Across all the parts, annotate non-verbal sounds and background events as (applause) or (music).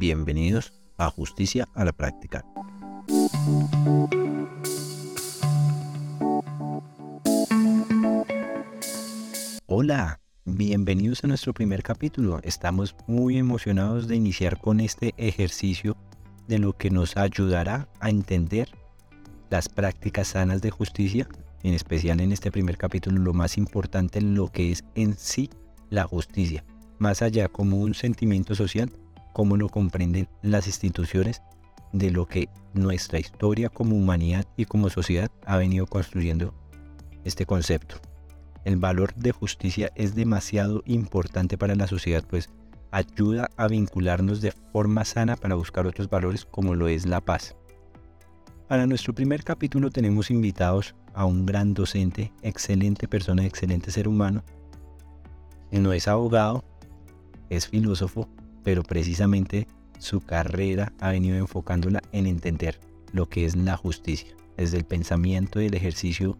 Bienvenidos a Justicia a la Práctica. Hola, bienvenidos a nuestro primer capítulo. Estamos muy emocionados de iniciar con este ejercicio de lo que nos ayudará a entender las prácticas sanas de justicia, en especial en este primer capítulo lo más importante lo que es en sí la justicia, más allá como un sentimiento social, como lo comprenden las instituciones de lo que nuestra historia como humanidad y como sociedad ha venido construyendo este concepto. El valor de justicia es demasiado importante para la sociedad, pues ayuda a vincularnos de forma sana para buscar otros valores como lo es la paz. Para nuestro primer capítulo tenemos invitados a un gran docente, excelente persona, excelente ser humano. No es abogado, es filósofo, pero precisamente su carrera ha venido enfocándola en entender lo que es la justicia, desde el pensamiento y el ejercicio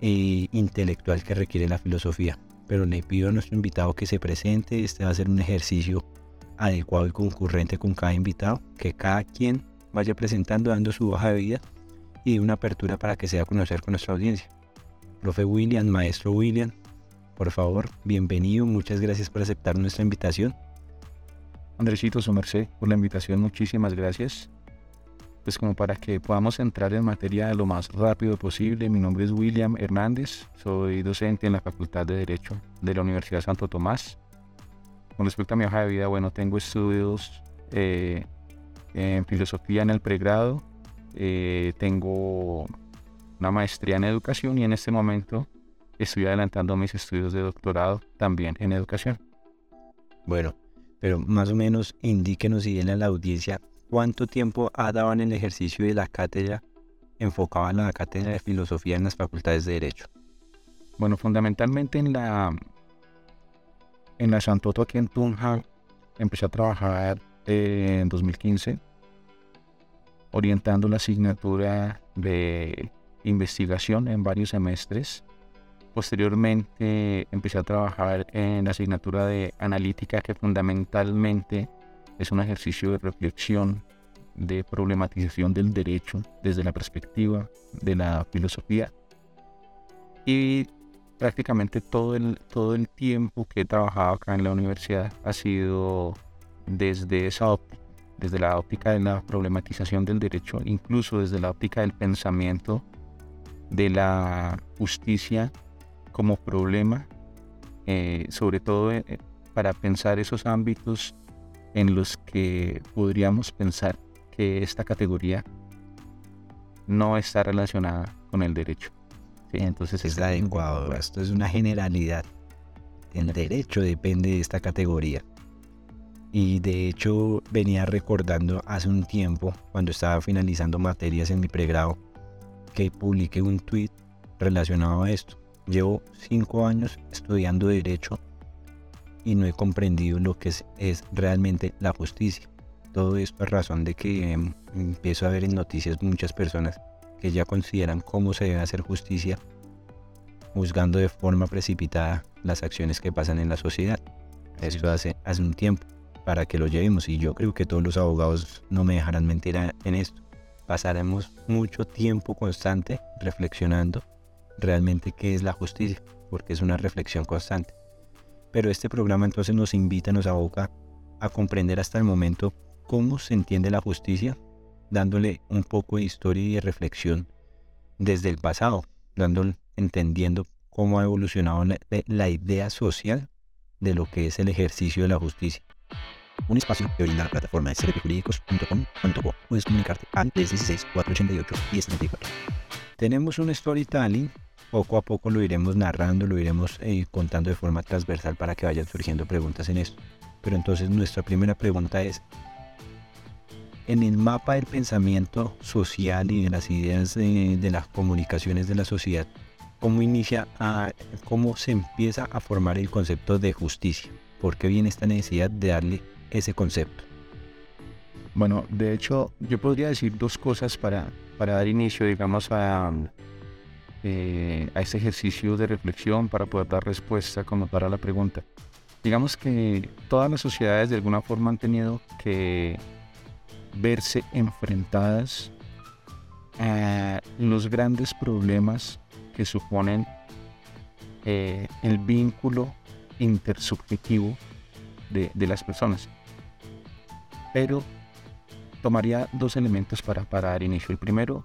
eh, intelectual que requiere la filosofía. Pero le pido a nuestro invitado que se presente, este va a ser un ejercicio adecuado y concurrente con cada invitado, que cada quien vaya presentando, dando su hoja de vida y una apertura para que sea conocer con nuestra audiencia. Profe William, maestro William, por favor, bienvenido, muchas gracias por aceptar nuestra invitación. Andresito, su merced, por la invitación, muchísimas gracias. Pues como para que podamos entrar en materia lo más rápido posible, mi nombre es William Hernández, soy docente en la Facultad de Derecho de la Universidad Santo Tomás. Con respecto a mi hoja de vida, bueno, tengo estudios eh, en filosofía en el pregrado, eh, tengo una maestría en educación y en este momento estoy adelantando mis estudios de doctorado también en educación. Bueno, pero más o menos indíquenos y denle a la audiencia cuánto tiempo ha dado en el ejercicio de la cátedra enfocada en la cátedra de filosofía en las facultades de derecho. Bueno, fundamentalmente en la en la Santoto aquí en Tunja empecé a trabajar en 2015 orientando la asignatura de investigación en varios semestres. Posteriormente empecé a trabajar en la asignatura de analítica que fundamentalmente es un ejercicio de reflexión, de problematización del derecho desde la perspectiva de la filosofía. Y prácticamente todo el, todo el tiempo que he trabajado acá en la universidad ha sido desde esa óptica desde la óptica de la problematización del derecho, incluso desde la óptica del pensamiento de la justicia como problema, eh, sobre todo eh, para pensar esos ámbitos en los que podríamos pensar que esta categoría no está relacionada con el derecho. Entonces es adecuado. Esto es una generalidad. El derecho depende de esta categoría. Y de hecho venía recordando hace un tiempo, cuando estaba finalizando materias en mi pregrado, que publiqué un tweet relacionado a esto. Llevo cinco años estudiando derecho y no he comprendido lo que es, es realmente la justicia. Todo esto es razón de que em, empiezo a ver en noticias muchas personas que ya consideran cómo se debe hacer justicia, juzgando de forma precipitada las acciones que pasan en la sociedad. Esto hace, hace un tiempo para que lo llevemos. Y yo creo que todos los abogados no me dejarán mentir en esto. Pasaremos mucho tiempo constante reflexionando realmente qué es la justicia, porque es una reflexión constante. Pero este programa entonces nos invita, nos aboca a comprender hasta el momento cómo se entiende la justicia, dándole un poco de historia y de reflexión desde el pasado, dándole, entendiendo cómo ha evolucionado la, idea social de lo que es el ejercicio de la justicia un espacio que brinda la plataforma de cdpjurídicos.com.co. Puedes comunicarte al 316 488 1094. Tenemos un storytelling, poco a poco lo iremos narrando, lo iremos eh, contando de forma transversal para que vayan surgiendo preguntas en esto. Pero entonces nuestra primera pregunta es, en el mapa del pensamiento social y de las ideas de, de las comunicaciones de la sociedad, ¿cómo inicia, a, cómo se empieza a formar el concepto de justicia? ¿Por qué viene esta necesidad de darle ese concepto? Bueno, de hecho, yo podría decir dos cosas para, para dar inicio, digamos, a, eh, a este ejercicio de reflexión para poder dar respuesta como para la pregunta. digamos que todas las sociedades de alguna forma han tenido que verse enfrentadas a los grandes problemas que suponen eh, el vínculo intersubjetivo de, las personas. Pero tomaría dos elementos para, para dar inicio. El primero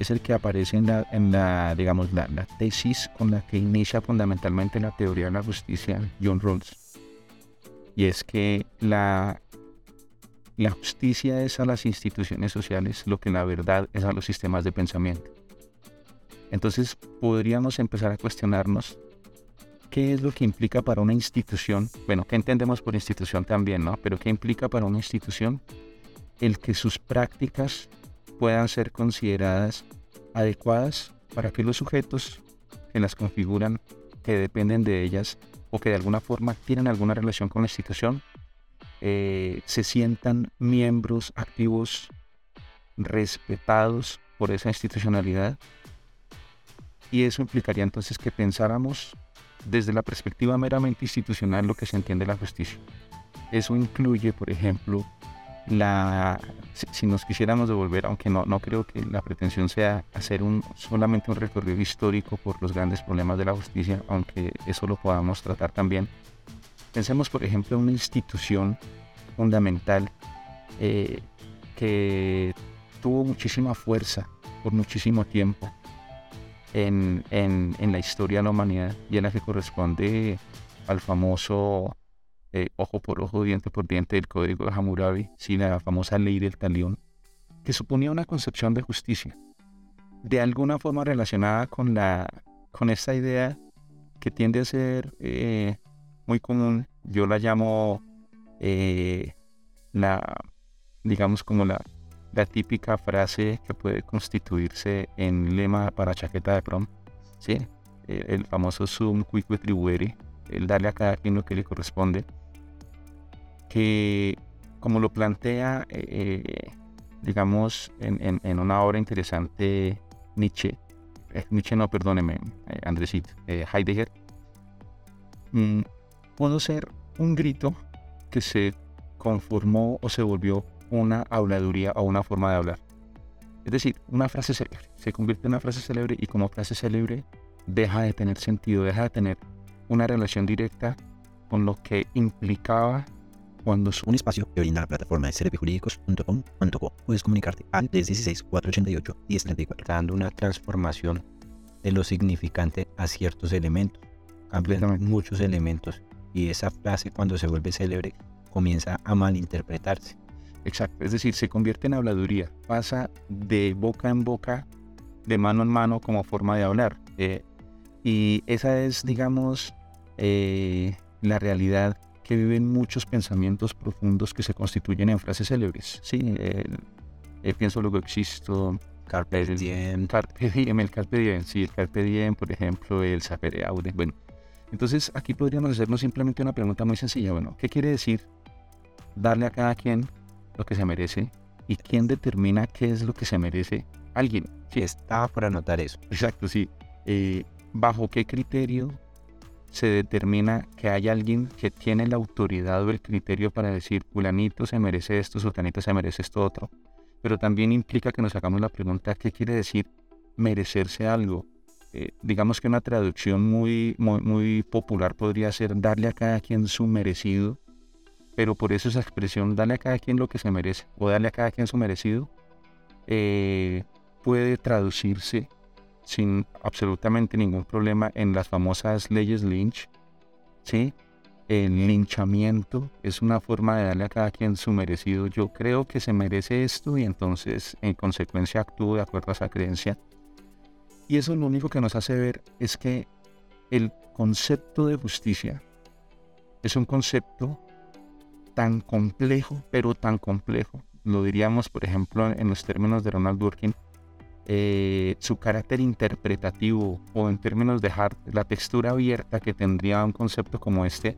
es el que aparece en la, en la digamos, la, tesis con la que inicia fundamentalmente la teoría de la justicia John Rawls. Y es que la, la justicia es a las instituciones sociales lo que la verdad es a los sistemas de pensamiento. Entonces podríamos empezar a cuestionarnos qué es lo que implica para una institución, bueno, qué entendemos por institución también, ¿no? Pero qué implica para una institución el que sus prácticas puedan ser consideradas adecuadas para que los sujetos que las configuran, que dependen de ellas o que de alguna forma tienen alguna relación con la institución, eh, se sientan miembros activos respetados por esa institucionalidad. Y eso implicaría entonces que pensáramos desde la perspectiva meramente institucional lo que se entiende la justicia. Eso incluye, por ejemplo, la, si, nos quisiéramos devolver, aunque no, no creo que la pretensión sea hacer un, solamente un recorrido histórico por los grandes problemas de la justicia, aunque eso lo podamos tratar también. Pensemos, por ejemplo, en una institución fundamental eh, que tuvo muchísima fuerza por muchísimo tiempo en, en, la historia de la humanidad y en la que corresponde al famoso eh, ojo por ojo, diente por diente del Código de Hammurabi, sí, la famosa ley del talión, que suponía una concepción de justicia, de alguna forma relacionada con, la, con esta idea que tiende a ser eh, muy común, yo la llamo eh, la, digamos como la la típica frase que puede constituirse en lema para chaqueta de prom, ¿sí? el, famoso sum quick retribuere, el darle a cada quien lo que le corresponde, que como lo plantea, eh, digamos, en, en, una obra interesante Nietzsche, eh, Nietzsche no, perdóneme, eh, Andresito, Heidegger, mm, pudo ser un grito que se conformó o se volvió una habladuría o una forma de hablar. Es decir, una frase célebre se convierte en una frase célebre y como frase célebre deja de tener sentido, deja de tener una relación directa con lo que implicaba cuando un espacio que brinda la plataforma de clpjurídicos.com.co puedes comunicarte al 316 488 1034 dando una transformación de lo significante a ciertos elementos cambian muchos elementos y esa frase cuando se vuelve célebre comienza a malinterpretarse. Exacto, es decir, se convierte en habladuría, pasa de boca en boca, de mano en mano como forma de hablar. Eh, y esa es, digamos, eh, la realidad que viven muchos pensamientos profundos que se constituyen en frases célebres. Sí, eh, pienso luego existo. Carpe diem. Carpe diem, el carpe diem, sí, el carpe diem, por ejemplo, el sapere aude. Bueno, entonces aquí podríamos hacernos simplemente una pregunta muy sencilla. Bueno, ¿qué quiere decir darle a cada quien lo que se merece y quién determina qué es lo que se merece alguien. Sí, estaba por anotar eso. Exacto, sí. Eh, ¿Bajo qué criterio se determina que hay alguien que tiene la autoridad o el criterio para decir, fulanito se merece esto, sultanito se merece esto otro? Pero también implica que nos hagamos la pregunta, ¿qué quiere decir merecerse algo? Eh, digamos que una traducción muy, muy, muy popular podría ser darle a cada quien su merecido pero por eso esa expresión, darle a cada quien lo que se merece o darle a cada quien su merecido, eh, puede traducirse sin absolutamente ningún problema en las famosas leyes Lynch. ¿sí? El linchamiento es una forma de darle a cada quien su merecido. Yo creo que se merece esto y entonces en consecuencia actúo de acuerdo a esa creencia. Y eso lo único que nos hace ver es que el concepto de justicia es un concepto tan complejo, pero tan complejo, lo diríamos por ejemplo en los términos de Ronald Durkin, eh, su carácter interpretativo o en términos de la textura abierta que tendría un concepto como este,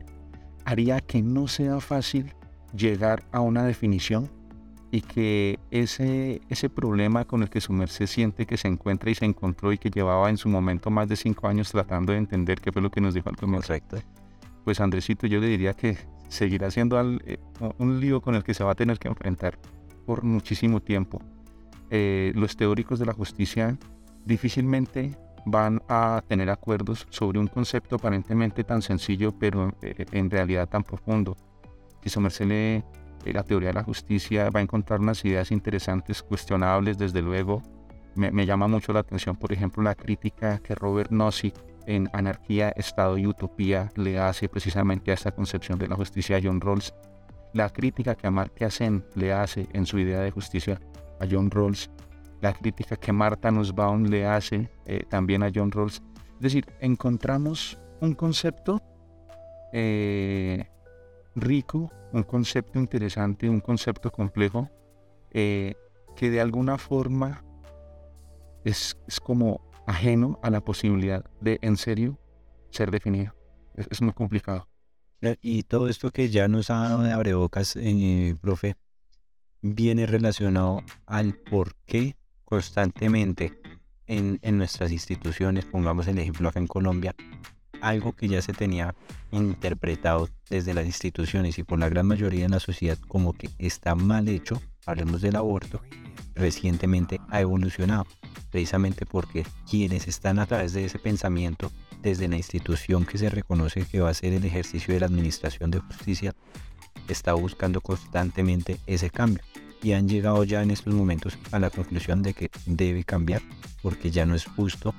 haría que no sea fácil llegar a una definición y que ese, ese problema con el que su merced siente que se encuentra y se encontró y que llevaba en su momento más de cinco años tratando de entender qué fue lo que nos dijo al comienzo, pues Andresito yo le diría que seguirá siendo eh, un lío con el que se va a tener que enfrentar por muchísimo tiempo. Eh, los teóricos de la justicia difícilmente van a tener acuerdos sobre un concepto aparentemente tan sencillo, pero eh, en realidad tan profundo. Si somersele la teoría de la justicia va a encontrar unas ideas interesantes, cuestionables desde luego. Me, me llama mucho la atención, por ejemplo, la crítica que Robert Nozick en Anarquía, Estado y Utopía le hace precisamente a esta concepción de la justicia a John Rawls. La crítica que Amartya Sen le hace en su idea de justicia a John Rawls. La crítica que Marta Nussbaum le hace eh, también a John Rawls. Es decir, encontramos un concepto eh, rico, un concepto interesante, un concepto complejo, eh, que de alguna forma es, es como ajeno a la posibilidad de en serio ser definido. Es, muy complicado. Y todo esto que ya nos ha dado de abrebocas, profe, viene relacionado al por qué constantemente en, en, nuestras instituciones, pongamos el ejemplo acá en Colombia, algo que ya se tenía interpretado desde las instituciones y por la gran mayoría de la sociedad como que está mal hecho, hablemos del aborto, recientemente ha evolucionado precisamente porque quienes están a través de ese pensamiento desde la institución que se reconoce que va a ser el ejercicio de la administración de justicia, está buscando constantemente ese cambio. Y han llegado ya en estos momentos a la conclusión de que debe cambiar, porque ya no es justo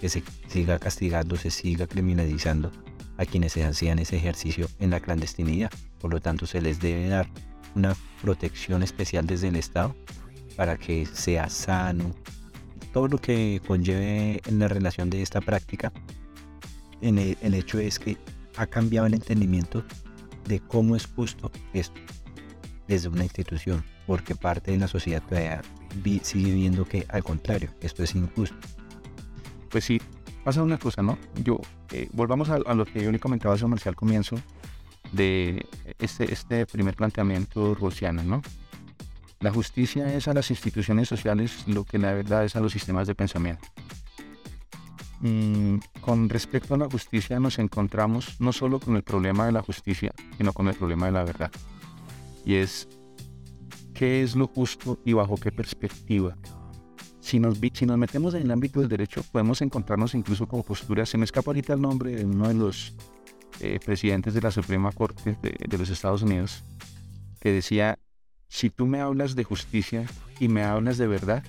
que se siga castigando, se siga criminalizando a quienes se hacían ese ejercicio en la clandestinidad. Por lo tanto, se les debe dar una protección especial desde el Estado para que sea sano, todo lo que conlleve en la relación de esta práctica, en el, hecho es que ha cambiado el entendimiento de cómo es justo esto desde una institución, porque parte de la sociedad todavía sigue viendo que al contrario, esto es injusto. Pues sí, pasa una cosa, ¿no? Yo, eh, volvamos a, lo que yo le comentaba hace al comienzo de este, este primer planteamiento rociano, ¿no? La justicia es a las instituciones sociales lo que la verdad es a los sistemas de pensamiento. Mm, con respecto a la justicia nos encontramos no solo con el problema de la justicia, sino con el problema de la verdad. Y es, ¿qué es lo justo y bajo qué perspectiva? Si nos, nos metemos en el ámbito del derecho, podemos encontrarnos incluso con posturas, se me escapa ahorita el nombre de uno de los eh, presidentes de la Suprema Corte de los Estados Unidos, que decía, si tú me hablas de justicia y me hablas de verdad,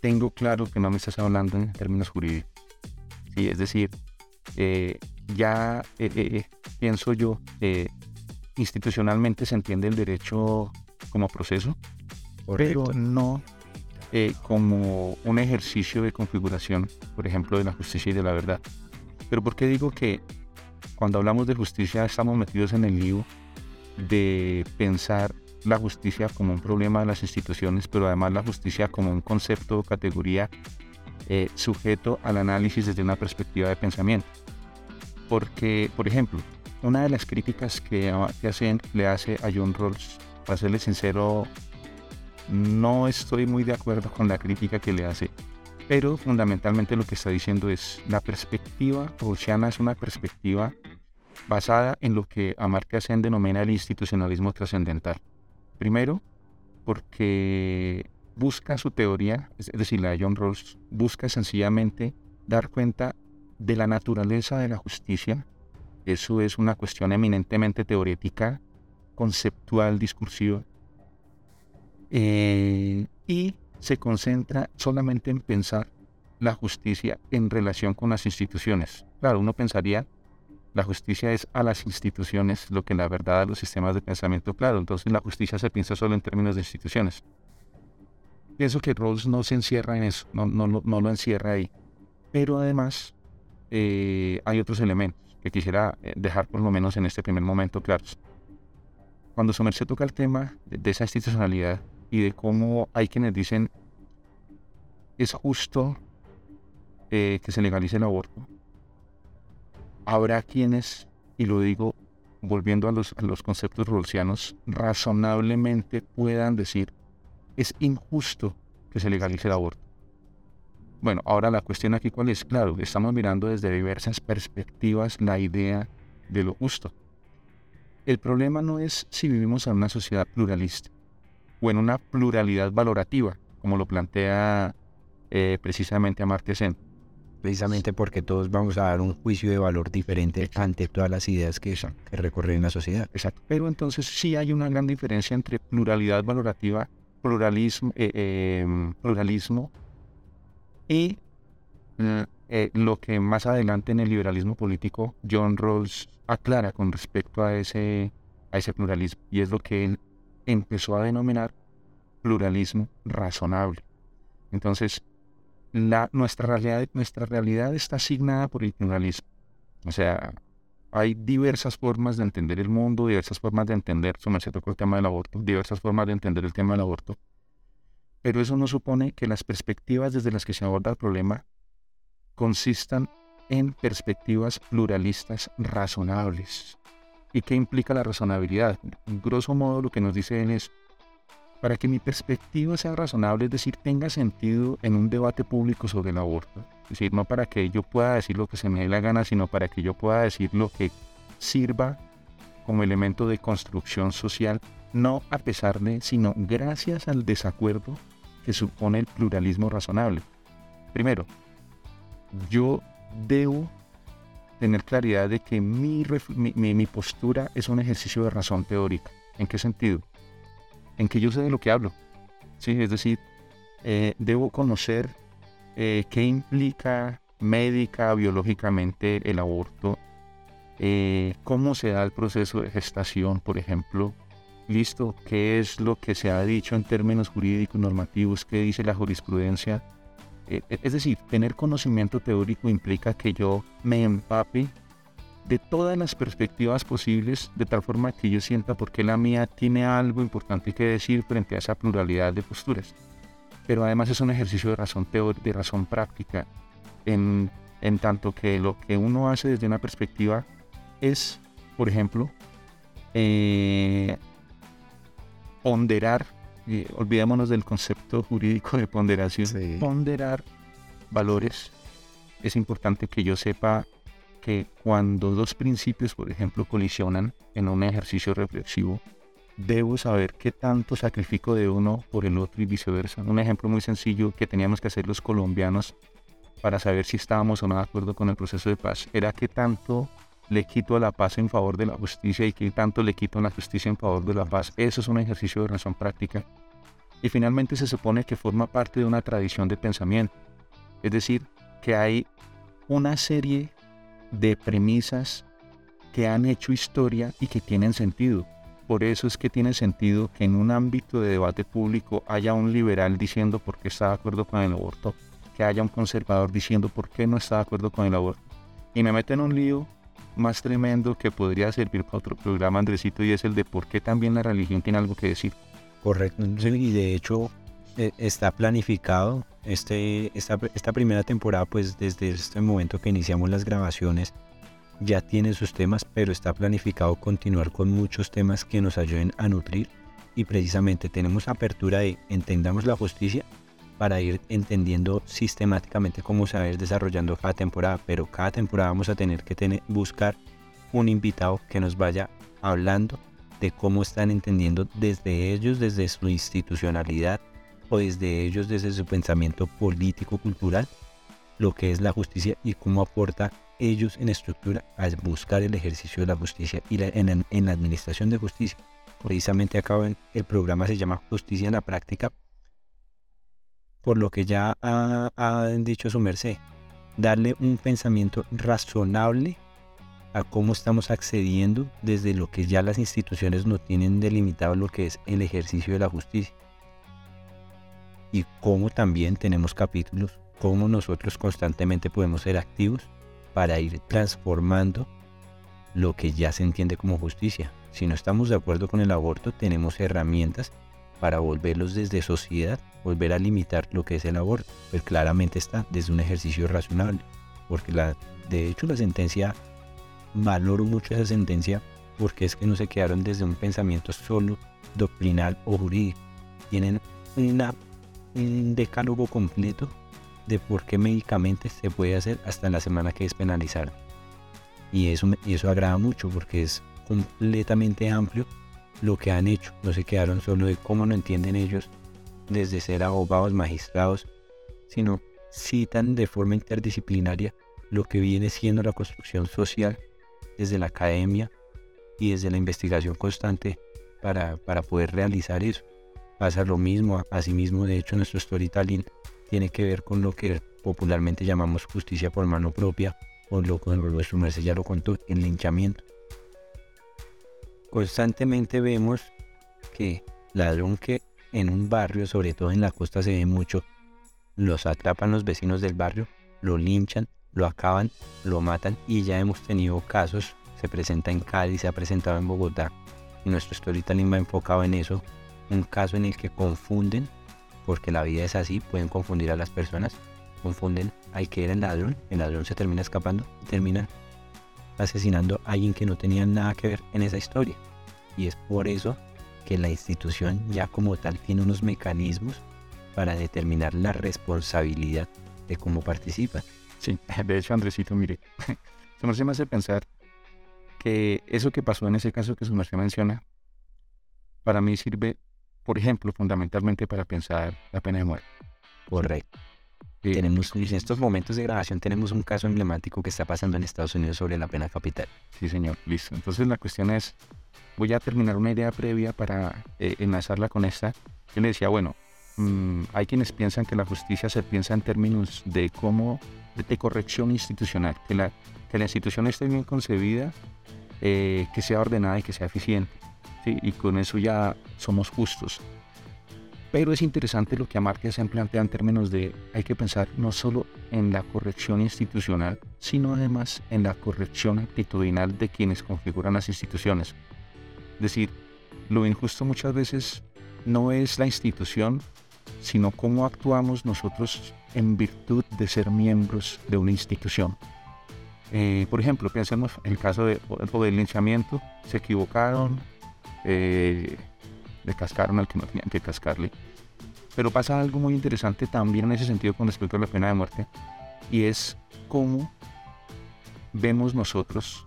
tengo claro que no me estás hablando en términos jurídicos. Sí, es decir, eh, ya eh, eh, pienso yo, institucionalmente se entiende el derecho como proceso, pero no como un ejercicio de configuración, por ejemplo, de la justicia y de la verdad. Pero ¿por qué digo que cuando hablamos de justicia estamos metidos en el lío de pensar la justicia como un problema de las instituciones, pero además la justicia como un concepto o categoría eh, sujeto al análisis desde una perspectiva de pensamiento. Porque, por ejemplo, una de las críticas que, hacen, le hace a John Rawls, para serle sincero, no estoy muy de acuerdo con la crítica que le hace, pero fundamentalmente lo que está diciendo es la perspectiva rawlsiana es una perspectiva basada en lo que Amartya Sen denomina el institucionalismo trascendental. Primero, porque busca su teoría, es decir, la de John Rawls, busca sencillamente dar cuenta de la naturaleza de la justicia. Eso es una cuestión eminentemente teorética, conceptual, discursiva. Eh, y se concentra solamente en pensar la justicia en relación con las instituciones. Claro, uno pensaría la justicia es a las instituciones lo que la verdad a los sistemas de pensamiento claro. Entonces la justicia se piensa solo en términos de instituciones. Pienso que Rawls no se encierra en eso, no, no, no lo encierra ahí. Pero además eh, hay otros elementos que quisiera eh, dejar por lo menos en este primer momento claros. Cuando se toca el tema de, esa institucionalidad y de cómo hay quienes dicen es justo eh, que se legalice el aborto, habrá quienes, y lo digo volviendo a los, conceptos rolsianos, razonablemente puedan decir, es injusto que se legalice el aborto. Bueno, ahora la cuestión aquí cuál es, claro, estamos mirando desde diversas perspectivas la idea de lo justo. El problema no es si vivimos en una sociedad pluralista o en una pluralidad valorativa, como lo plantea eh, precisamente Amartya Sen. Precisamente porque todos vamos a dar un juicio de valor diferente ante todas las ideas que, que recorren la sociedad. Exacto. Pero entonces sí hay una gran diferencia entre pluralidad valorativa, pluralismo, eh, em, pluralismo y mm, eh, lo que más adelante en el liberalismo político John Rawls aclara con respecto a ese, a ese pluralismo. Y es lo que él empezó a denominar pluralismo razonable. Entonces, la, nuestra, realidad, nuestra realidad está asignada por el pluralismo. O sea, hay diversas formas de entender el mundo, diversas formas de entender, su merced tocó el tema del aborto, diversas formas de entender el tema del aborto. Pero eso no supone que las perspectivas desde las que se aborda el problema consistan en perspectivas pluralistas razonables. ¿Y qué implica la razonabilidad? En grosso modo lo que nos dicen es, para que mi perspectiva sea razonable, es decir, tenga sentido en un debate público sobre el aborto. Es decir, no para que yo pueda decir lo que se me dé la gana, sino para que yo pueda decir lo que sirva como elemento de construcción social, no a pesar de, sino gracias al desacuerdo que supone el pluralismo razonable. Primero, yo debo tener claridad de que mi, mi, postura es un ejercicio de razón teórica. ¿En qué sentido? En que yo sé de lo que hablo. ¿sí? Es decir, eh, debo conocer eh, qué implica médica, biológicamente el aborto, eh, cómo se da el proceso de gestación, por ejemplo, listo, qué es lo que se ha dicho en términos jurídicos normativos, qué dice la jurisprudencia. es decir, tener conocimiento teórico implica que yo me empape de todas las perspectivas posibles, de tal forma que yo sienta por qué la mía tiene algo importante que decir frente a esa pluralidad de posturas. Pero además es un ejercicio de razón de razón práctica, en, en tanto que lo que uno hace desde una perspectiva es, por ejemplo, eh, ponderar, olvidémonos del concepto jurídico de ponderación, ponderar valores. Es importante que yo sepa que cuando dos principios, por ejemplo, colisionan en un ejercicio reflexivo, debo saber qué tanto sacrifico de uno por el otro y viceversa. Un ejemplo muy sencillo que teníamos que hacer los colombianos para saber si estábamos o no de acuerdo con el proceso de paz era qué tanto le quito a la paz en favor de la justicia y qué tanto le quito a la justicia en favor de la paz. Eso es un ejercicio de razón práctica. Y finalmente se supone que forma parte de una tradición de pensamiento. Es decir, que hay una serie de premisas que han hecho historia y que tienen sentido. Por eso es que tiene sentido que en un ámbito de debate público haya un liberal diciendo por qué está de acuerdo con el aborto, que haya un conservador diciendo por qué no está de acuerdo con el aborto. Y me meten en un lío más tremendo que podría servir para otro programa, Andresito, y es el de por qué también la religión tiene algo que decir. Correcto, y de hecho está planificado este, esta, esta primera temporada, pues desde este momento que iniciamos las grabaciones, ya tiene sus temas, pero está planificado continuar con muchos temas que nos ayuden a nutrir. Y precisamente tenemos apertura de entendamos la justicia para ir entendiendo sistemáticamente cómo se va a ir desarrollando cada temporada, pero cada temporada vamos a tener que buscar un invitado que nos vaya hablando de cómo están entendiendo desde ellos, desde su institucionalidad, desde ellos, desde su pensamiento político-cultural, lo que es la justicia y cómo aporta ellos en estructura a buscar el ejercicio de la justicia y en, la administración de justicia. Precisamente acá el programa se llama Justicia en la Práctica, por lo que ya ha dicho su merced, darle un pensamiento razonable a cómo estamos accediendo desde lo que ya las instituciones no tienen delimitado lo que es el ejercicio de la justicia y cómo también tenemos capítulos, cómo nosotros constantemente podemos ser activos para ir transformando lo que ya se entiende como justicia. Si no estamos de acuerdo con el aborto, tenemos herramientas para volverlos desde sociedad, volver a limitar lo que es el aborto. Pues claramente está desde un ejercicio razonable, porque la, de hecho la sentencia, valoro mucho esa sentencia porque es que no se quedaron desde un pensamiento solo doctrinal o jurídico. Tienen una un decálogo completo de por qué médicamente se puede hacer hasta la semana que es penalizar. Y eso, y eso agrada mucho porque es completamente amplio lo que han hecho. No se quedaron solo de cómo no entienden ellos desde ser abogados, magistrados, sino citan de forma interdisciplinaria lo que viene siendo la construcción social desde la academia y desde la investigación constante para, para poder realizar eso. Pasa lo mismo, asimismo, de hecho, nuestro storytelling tiene que ver con lo que popularmente llamamos justicia por mano propia, o lo que nuestro merced ya lo contó, el linchamiento. Constantemente vemos que ladrón que en un barrio, sobre todo en la costa se ve mucho, los atrapan los vecinos del barrio, lo linchan, lo acaban, lo matan y ya hemos tenido casos, se presenta en Cádiz, se ha presentado en Bogotá y nuestro storytelling va enfocado en eso, un caso en el que confunden, porque la vida es así, pueden confundir a las personas, confunden al que era el ladrón, el ladrón se termina escapando y terminan asesinando a alguien que no tenía nada que ver en esa historia. Y es por eso que la institución ya como tal tiene unos mecanismos para determinar la responsabilidad de cómo participan. Sí, (laughs) de hecho Andresito, mire, (laughs) su merced me hace pensar que eso que pasó en ese caso que su merced menciona, para mí sirve, por ejemplo, fundamentalmente para pensar la pena de muerte. Correcto. Tenemos, en estos momentos de grabación tenemos un caso emblemático que está pasando en Estados Unidos sobre la pena capital. Sí, señor, listo. Entonces la cuestión es, voy a terminar una idea previa para eh, enlazarla con esta. Yo le decía, bueno, mm, hay quienes piensan que la justicia se piensa en términos de cómo, de, corrección institucional, que la, que la institución esté bien concebida, eh, que sea ordenada y que sea eficiente. ¿Sí? Y con eso ya somos justos. Pero es interesante lo que Amartya se plantea en términos de hay que pensar no solo en la corrección institucional, sino además en la corrección actitudinal de quienes configuran las instituciones. Es decir, lo injusto muchas veces no es la institución, sino cómo actuamos nosotros en virtud de ser miembros de una institución. Eh, por ejemplo, pensemos en el caso de, del linchamiento, se equivocaron, eh, le cascaron al que no tenían que cascarle. Pero pasa algo muy interesante también en ese sentido con respecto a la pena de muerte, y es cómo vemos nosotros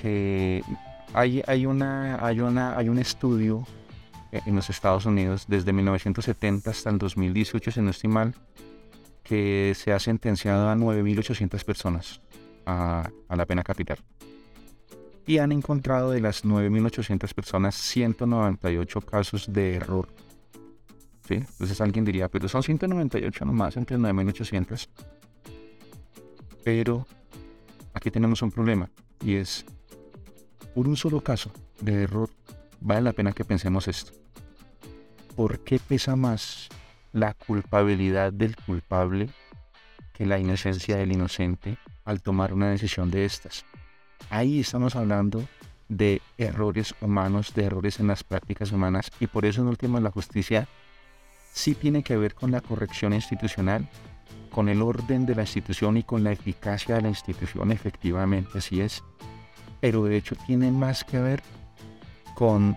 que hay, hay, una, hay, una, hay un estudio en los Estados Unidos desde 1970 hasta el 2018, si no estoy mal, que se ha sentenciado a 9.800 personas a, a la pena capital y han encontrado de las 9.800 personas 198 casos de error. Entonces alguien diría, pero son 198 nomás entre 9.800. Pero aquí tenemos un problema y es, por un solo caso de error, vale la pena que pensemos esto. ¿Por qué pesa más la culpabilidad del culpable que la inocencia del inocente al tomar una decisión de estas? Ahí estamos hablando de errores humanos, de errores en las prácticas humanas y por eso en último la justicia sí tiene que ver con la corrección institucional, con el orden de la institución y con la eficacia de la institución, efectivamente así es, pero de hecho tiene más que ver con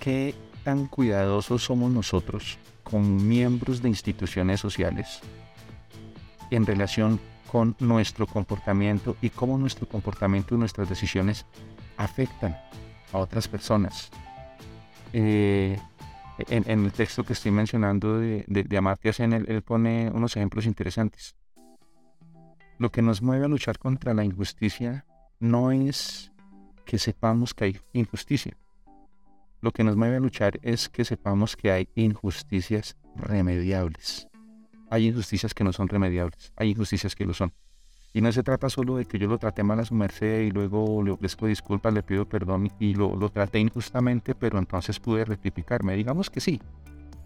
qué tan cuidadosos somos nosotros como miembros de instituciones sociales en relación con nuestro comportamiento y cómo nuestro comportamiento y nuestras decisiones afectan a otras personas. Eh, en, el texto que estoy mencionando de, de, Amartya Sen, él, pone unos ejemplos interesantes. Lo que nos mueve a luchar contra la injusticia no es que sepamos que hay injusticia. Lo que nos mueve a luchar es que sepamos que hay injusticias remediables hay injusticias que no son remediables, hay injusticias que lo son. Y no se trata solo de que yo lo traté mal a su merced y luego le ofrezco disculpas, le pido perdón y lo, lo traté injustamente, pero entonces pude rectificarme. Digamos que sí,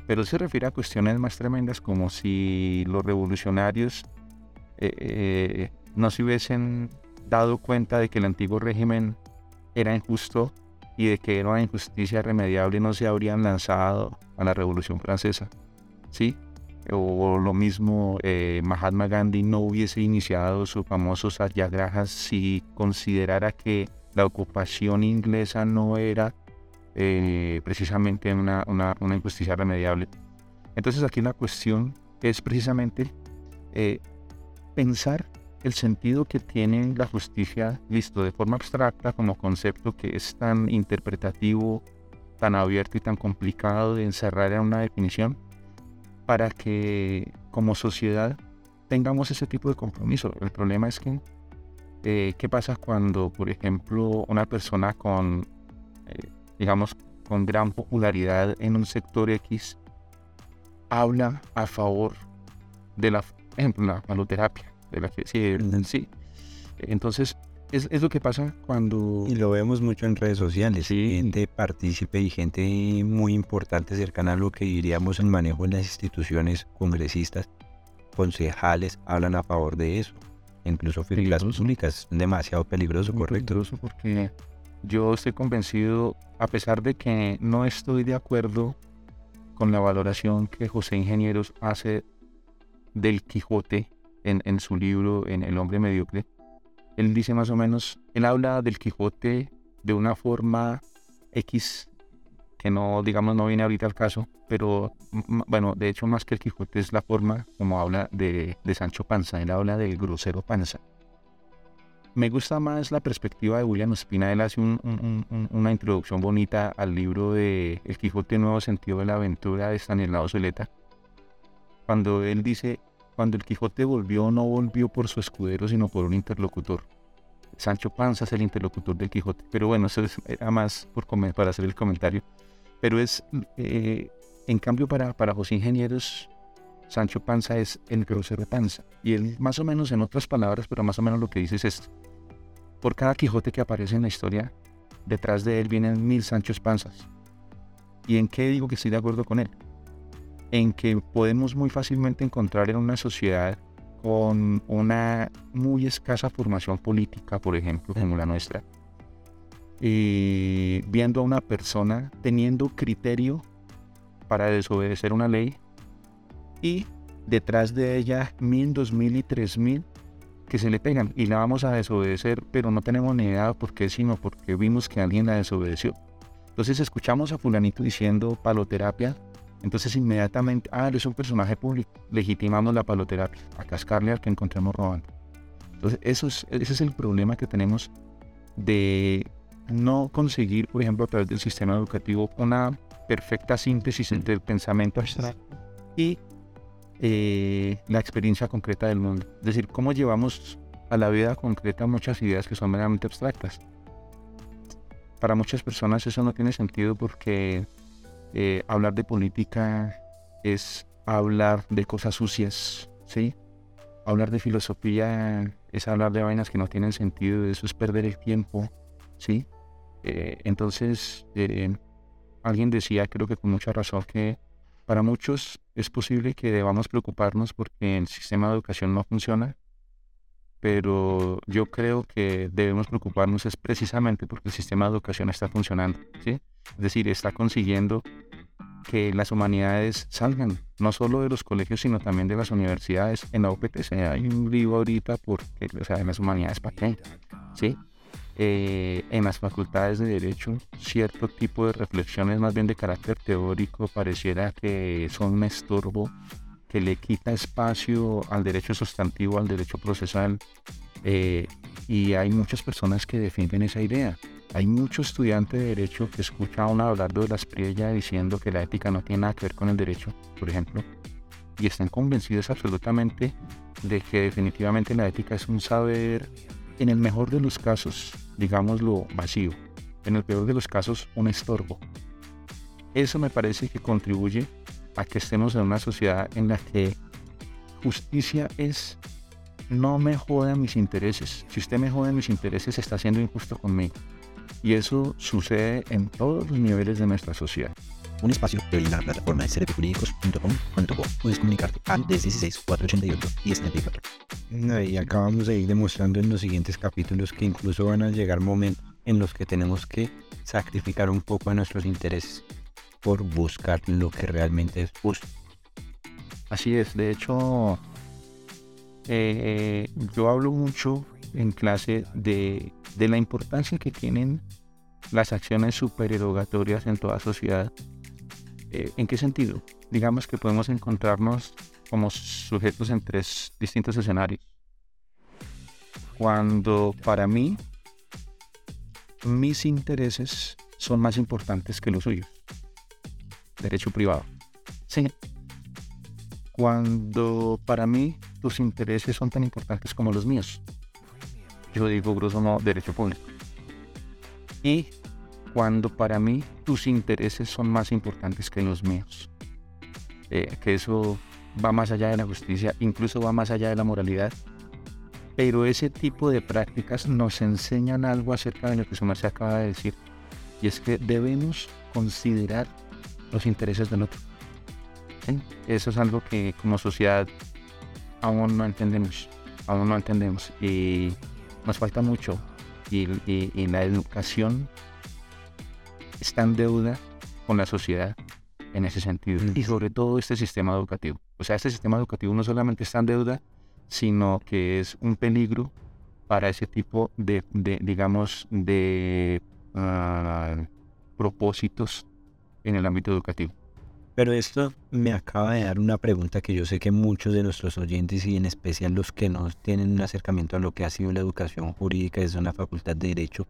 pero se refiere a cuestiones más tremendas como si los revolucionarios eh, eh, no se hubiesen dado cuenta de que el antiguo régimen era injusto y de que era una injusticia remediable no se habrían lanzado a la Revolución Francesa. ¿Sí? O lo mismo eh, Mahatma Gandhi no hubiese iniciado su famoso satyagraha si considerara que la ocupación inglesa no era eh, precisamente una, una, una, injusticia remediable. Entonces aquí la cuestión es precisamente eh, pensar el sentido que tiene la justicia, visto de forma abstracta como concepto que es tan interpretativo, tan abierto y tan complicado de encerrar en una definición, para que como sociedad tengamos ese tipo de compromiso. El problema es que, eh, ¿qué pasa cuando, por ejemplo, una persona con, eh, digamos, con gran popularidad en un sector X habla a favor de la, ejemplo, la maloterapia? De la que, sí, sí. Entonces, es, es, lo que pasa cuando... Y lo vemos mucho en redes sociales, sí. gente partícipe y gente muy importante cercana a lo que diríamos el manejo en las instituciones congresistas, concejales, hablan a favor de eso. Incluso figuras públicas, demasiado peligroso, muy correcto. Peligroso porque yo estoy convencido, a pesar de que no estoy de acuerdo con la valoración que José Ingenieros hace del Quijote en, en su libro, en El hombre mediocre, él dice más o menos, él habla del Quijote de una forma X que no, digamos, no viene ahorita al caso, pero bueno, de hecho más que el Quijote es la forma como habla de, de Sancho Panza, él habla del grosero Panza. Me gusta más la perspectiva de William Ospina, él hace un, un, una introducción bonita al libro de El Quijote Nuevo Sentido de la Aventura de Stanislao Zuleta, cuando él dice, cuando el Quijote volvió, no volvió por su escudero, sino por un interlocutor. Sancho Panza es el interlocutor del Quijote. Pero bueno, eso era más para hacer el comentario. Pero es, eh, en cambio, para, para José Ingenieros, Sancho Panza es el grosero Panza. Y él, más o menos, en otras palabras, pero más o menos lo que dice es esto. Por cada Quijote que aparece en la historia, detrás de él vienen mil Sanchos Panzas. ¿Y en qué digo que estoy de acuerdo con él? En que podemos muy fácilmente encontrar en una sociedad con una muy escasa formación política, por ejemplo, como la nuestra, y viendo a una persona teniendo criterio para desobedecer una ley y detrás de ella mil, dos mil y tres mil que se le pegan y la vamos a desobedecer, pero no tenemos ni idea por qué, sino porque vimos que alguien la desobedeció. Entonces escuchamos a fulanito diciendo paloterapia entonces inmediatamente, ah, es un personaje público, legitimamos la paloterapia, a cascarle al que encontremos robando. Entonces eso es, ese es el problema que tenemos de no conseguir, por ejemplo, a través del sistema educativo, una perfecta síntesis entre el pensamiento abstracto y eh, la experiencia concreta del mundo. Es decir, cómo llevamos a la vida concreta muchas ideas que son meramente abstractas. Para muchas personas eso no tiene sentido porque eh, hablar de política es hablar de cosas sucias, ¿sí? Hablar de filosofía es hablar de vainas que no tienen sentido, eso es perder el tiempo, ¿sí? Eh, entonces, eh, alguien decía, creo que con mucha razón, que para muchos es posible que debamos preocuparnos porque el sistema de educación no funciona, pero yo creo que debemos preocuparnos es precisamente porque el sistema de educación está funcionando, ¿sí? Es decir, está consiguiendo que las humanidades salgan, no solo de los colegios, sino también de las universidades. En la UPTC hay un libro ahorita porque, o sea, en las humanidades, ¿para qué? ¿Sí? Eh, en las facultades de Derecho, cierto tipo de reflexiones más bien de carácter teórico pareciera que son un estorbo que le quita espacio al derecho sustantivo, al derecho procesal. Eh, y hay muchas personas que defienden esa idea. Hay mucho estudiante de derecho que escucha a uno hablar de las Priella diciendo que la ética no tiene nada que ver con el derecho, por ejemplo, y están convencidos absolutamente de que definitivamente la ética es un saber, en el mejor de los casos, digámoslo vacío, en el peor de los casos, un estorbo. Eso me parece que contribuye a que estemos en una sociedad en la que justicia es no me jodan mis intereses. Si usted me jode mis intereses, está siendo injusto conmigo. Y eso sucede en todos los niveles de nuestra sociedad. Un espacio de la plataforma de cerebrojurídicos.com.co. Puedes comunicarte al 16 488 y Y acabamos de ir demostrando en los siguientes capítulos que incluso van a llegar momentos en los que tenemos que sacrificar un poco de nuestros intereses por buscar lo que realmente es justo. Así es, de hecho, eh, yo hablo mucho en clase de de la importancia que tienen las acciones supererogatorias en toda sociedad. Eh, ¿En qué sentido? Digamos que podemos encontrarnos como sujetos en tres distintos escenarios. cuando para mí mis intereses son más importantes que los suyos. Derecho privado. Sí. Cuando para mí tus intereses son tan importantes como los míos. Yo digo, grosso modo, derecho público. Y cuando para mí tus intereses son más importantes que los míos. Eh, que eso va más allá de la justicia, incluso va más allá de la moralidad. Pero ese tipo de prácticas nos enseñan algo acerca de lo que su merced acaba de decir. Y es que debemos considerar los intereses del otro. Eso es algo que como sociedad aún no entendemos. Aún no entendemos. Y nos falta mucho. Y, y la educación está en deuda con la sociedad en ese sentido. Y sobre todo este sistema educativo. O sea, este sistema educativo no solamente está en deuda, sino que es un peligro para ese tipo de, digamos, de ah, propósitos en el ámbito educativo. Pero esto me acaba de dar una pregunta que yo sé que muchos de nuestros oyentes y en especial los que no tienen un acercamiento a lo que ha sido la educación jurídica desde una facultad de derecho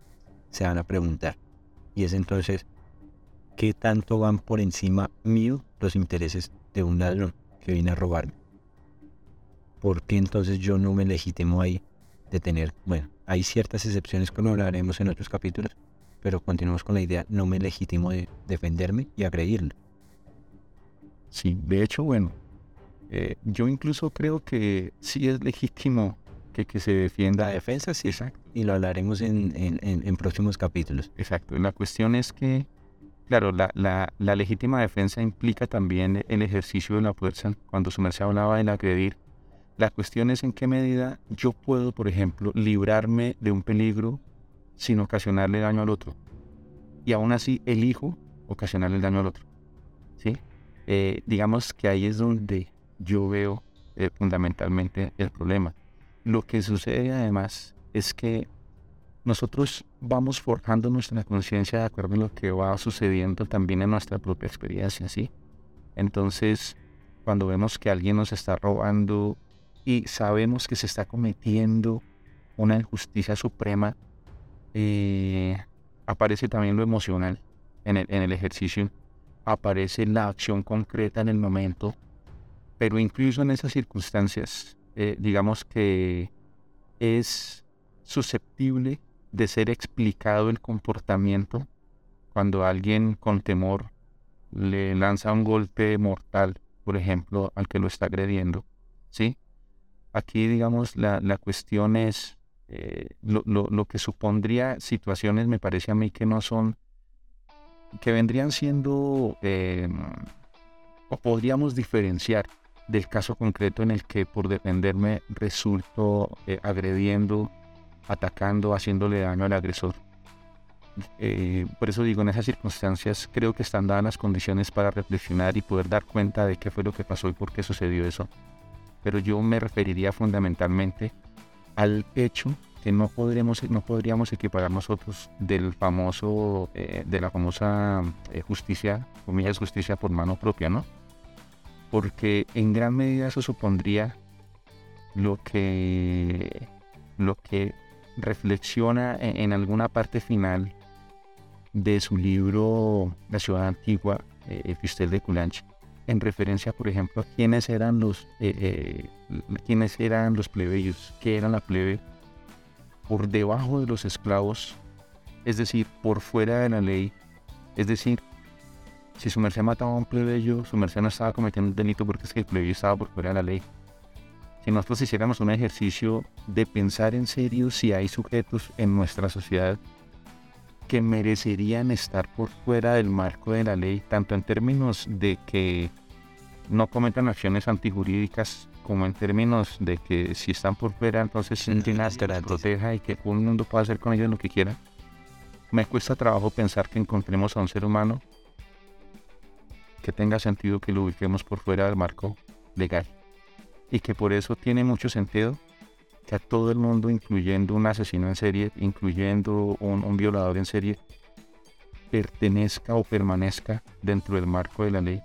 se van a preguntar. Y es entonces, qué tanto van por encima mío los intereses de un ladrón que viene a robarme. ¿Por qué entonces yo no me legitimo ahí de tener, bueno, hay ciertas excepciones que lo hablaremos en otros capítulos, pero continuamos con la idea, no me legitimo de defenderme y agredirlo. Sí, de hecho, bueno, eh, yo incluso creo que sí es legítimo que, que se defienda. La defensa, sí. Exacto. Y lo hablaremos en, en, en próximos capítulos. Exacto. La cuestión es que Claro, la, la, la, legítima defensa implica también el ejercicio de la fuerza. Cuando su merced hablaba del agredir, la cuestión es en qué medida yo puedo, por ejemplo, librarme de un peligro sin ocasionarle daño al otro. Y aún así elijo ocasionarle daño al otro. ¿sí? Eh, digamos que ahí es donde yo veo eh, fundamentalmente el problema. Lo que sucede además es que nosotros vamos forjando nuestra conciencia de acuerdo a lo que va sucediendo también en nuestra propia experiencia, ¿sí? Entonces, cuando vemos que alguien nos está robando y sabemos que se está cometiendo una injusticia suprema, eh, aparece también lo emocional en el, en el ejercicio, aparece la acción concreta en el momento, pero incluso en esas circunstancias, eh, digamos que es susceptible de ser explicado el comportamiento cuando alguien con temor le lanza un golpe mortal, por ejemplo, al que lo está agrediendo. ¿sí? Aquí, digamos, la, cuestión es eh, lo, que supondría situaciones, me parece a mí que no son, que vendrían siendo, eh, o podríamos diferenciar del caso concreto en el que por defenderme resulto eh, agrediendo atacando, haciéndole daño al agresor. Eh, por eso digo, en esas circunstancias creo que están dadas las condiciones para reflexionar y poder dar cuenta de qué fue lo que pasó y por qué sucedió eso. Pero yo me referiría fundamentalmente al hecho que no, podremos, no podríamos equiparar nosotros del famoso, eh, de la famosa eh, justicia, comillas justicia por mano propia, ¿no? Porque en gran medida eso supondría lo que, lo que reflexiona en, alguna parte final de su libro La ciudad antigua, eh, Fistel de Coulanges, en referencia, por ejemplo, a quiénes eran los, eh, eh, quiénes eran los plebeyos, qué era la plebe por debajo de los esclavos, es decir, por fuera de la ley, es decir, si su merced mataba a un plebeyo, su merced no estaba cometiendo un delito porque es que el plebeyo estaba por fuera de la ley. Si nosotros hiciéramos un ejercicio de pensar en serio si hay sujetos en nuestra sociedad que merecerían estar por fuera del marco de la ley, tanto en términos de que no cometan acciones antijurídicas, como en términos de que si están por fuera, entonces se les proteja y que todo el mundo pueda hacer con ellos lo que quiera. Me cuesta trabajo pensar que encontremos a un ser humano que tenga sentido que lo ubiquemos por fuera del marco legal y que por eso tiene mucho sentido que a todo el mundo, incluyendo un asesino en serie, incluyendo un, violador en serie, pertenezca o permanezca dentro del marco de la ley.